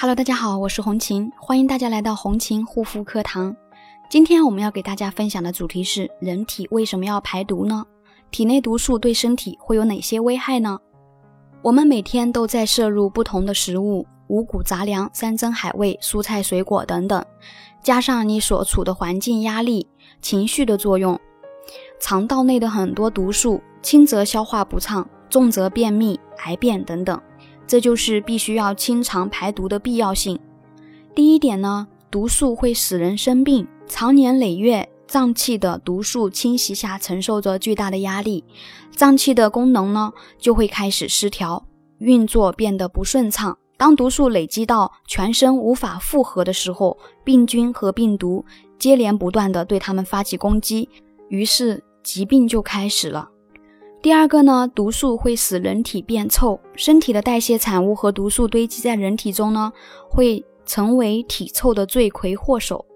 Hello，大家好，我是红琴，欢迎大家来到红琴护肤课堂。今天我们要给大家分享的主题是：人体为什么要排毒呢？体内毒素对身体会有哪些危害呢？我们每天都在摄入不同的食物，五谷杂粮、山珍海味、蔬菜水果等等，加上你所处的环境压力、情绪的作用，肠道内的很多毒素，轻则消化不畅，重则便秘、癌变等等。这就是必须要清肠排毒的必要性。第一点呢，毒素会使人生病，长年累月，脏器的毒素侵袭下，承受着巨大的压力，脏器的功能呢就会开始失调，运作变得不顺畅。当毒素累积到全身无法负荷的时候，病菌和病毒接连不断的对他们发起攻击，于是疾病就开始了。第二个呢，毒素会使人体变臭，身体的代谢产物和毒素堆积在人体中呢，会成为体臭的罪魁祸首，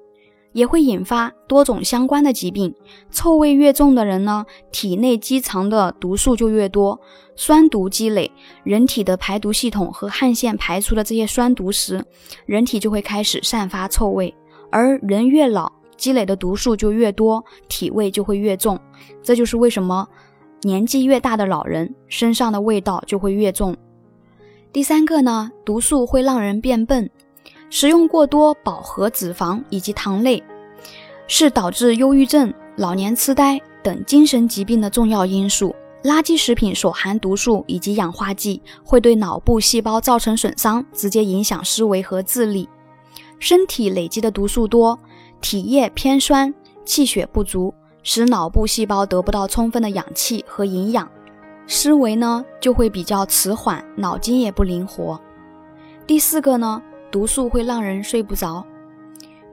也会引发多种相关的疾病。臭味越重的人呢，体内积藏的毒素就越多，酸毒积累，人体的排毒系统和汗腺排出的这些酸毒时，人体就会开始散发臭味。而人越老，积累的毒素就越多，体味就会越重。这就是为什么。年纪越大的老人身上的味道就会越重。第三个呢，毒素会让人变笨，食用过多饱和脂肪以及糖类，是导致忧郁症、老年痴呆等精神疾病的重要因素。垃圾食品所含毒素以及氧化剂会对脑部细胞造成损伤，直接影响思维和智力。身体累积的毒素多，体液偏酸，气血不足。使脑部细胞得不到充分的氧气和营养，思维呢就会比较迟缓，脑筋也不灵活。第四个呢，毒素会让人睡不着。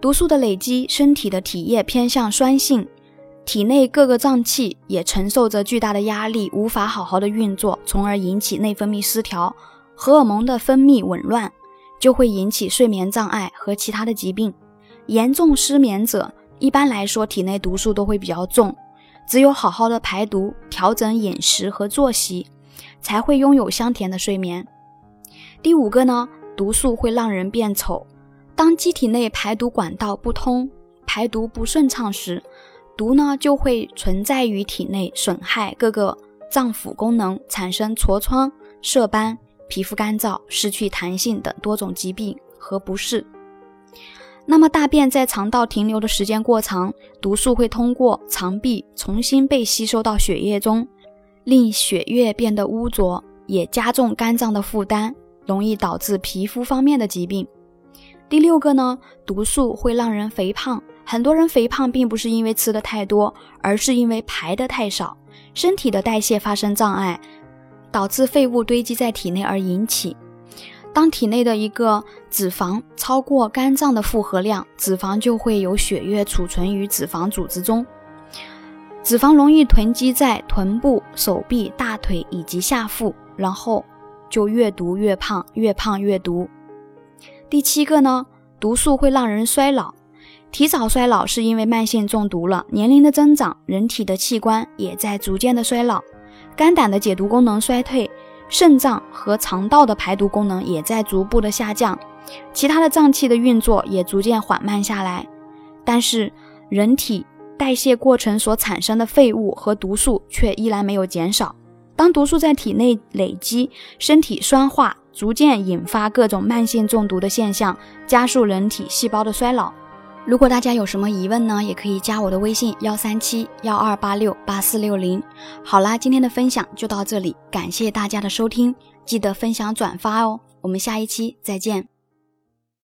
毒素的累积，身体的体液偏向酸性，体内各个脏器也承受着巨大的压力，无法好好的运作，从而引起内分泌失调，荷尔蒙的分泌紊乱，就会引起睡眠障碍和其他的疾病。严重失眠者。一般来说，体内毒素都会比较重，只有好好的排毒、调整饮食和作息，才会拥有香甜的睡眠。第五个呢，毒素会让人变丑。当机体内排毒管道不通、排毒不顺畅时，毒呢就会存在于体内，损害各个脏腑功能，产生痤疮、色斑、皮肤干燥、失去弹性等多种疾病和不适。那么大便在肠道停留的时间过长，毒素会通过肠壁重新被吸收到血液中，令血液变得污浊，也加重肝脏的负担，容易导致皮肤方面的疾病。第六个呢，毒素会让人肥胖。很多人肥胖并不是因为吃的太多，而是因为排的太少，身体的代谢发生障碍，导致废物堆积在体内而引起。当体内的一个脂肪超过肝脏的负荷量，脂肪就会有血液储存于脂肪组织中，脂肪容易囤积在臀部、手臂、大腿以及下腹，然后就越毒越胖，越胖越毒。第七个呢，毒素会让人衰老，提早衰老是因为慢性中毒了。年龄的增长，人体的器官也在逐渐的衰老，肝胆的解毒功能衰退。肾脏和肠道的排毒功能也在逐步的下降，其他的脏器的运作也逐渐缓慢下来，但是人体代谢过程所产生的废物和毒素却依然没有减少。当毒素在体内累积，身体酸化，逐渐引发各种慢性中毒的现象，加速人体细胞的衰老。如果大家有什么疑问呢，也可以加我的微信幺三七幺二八六八四六零。好啦，今天的分享就到这里，感谢大家的收听，记得分享转发哦。我们下一期再见。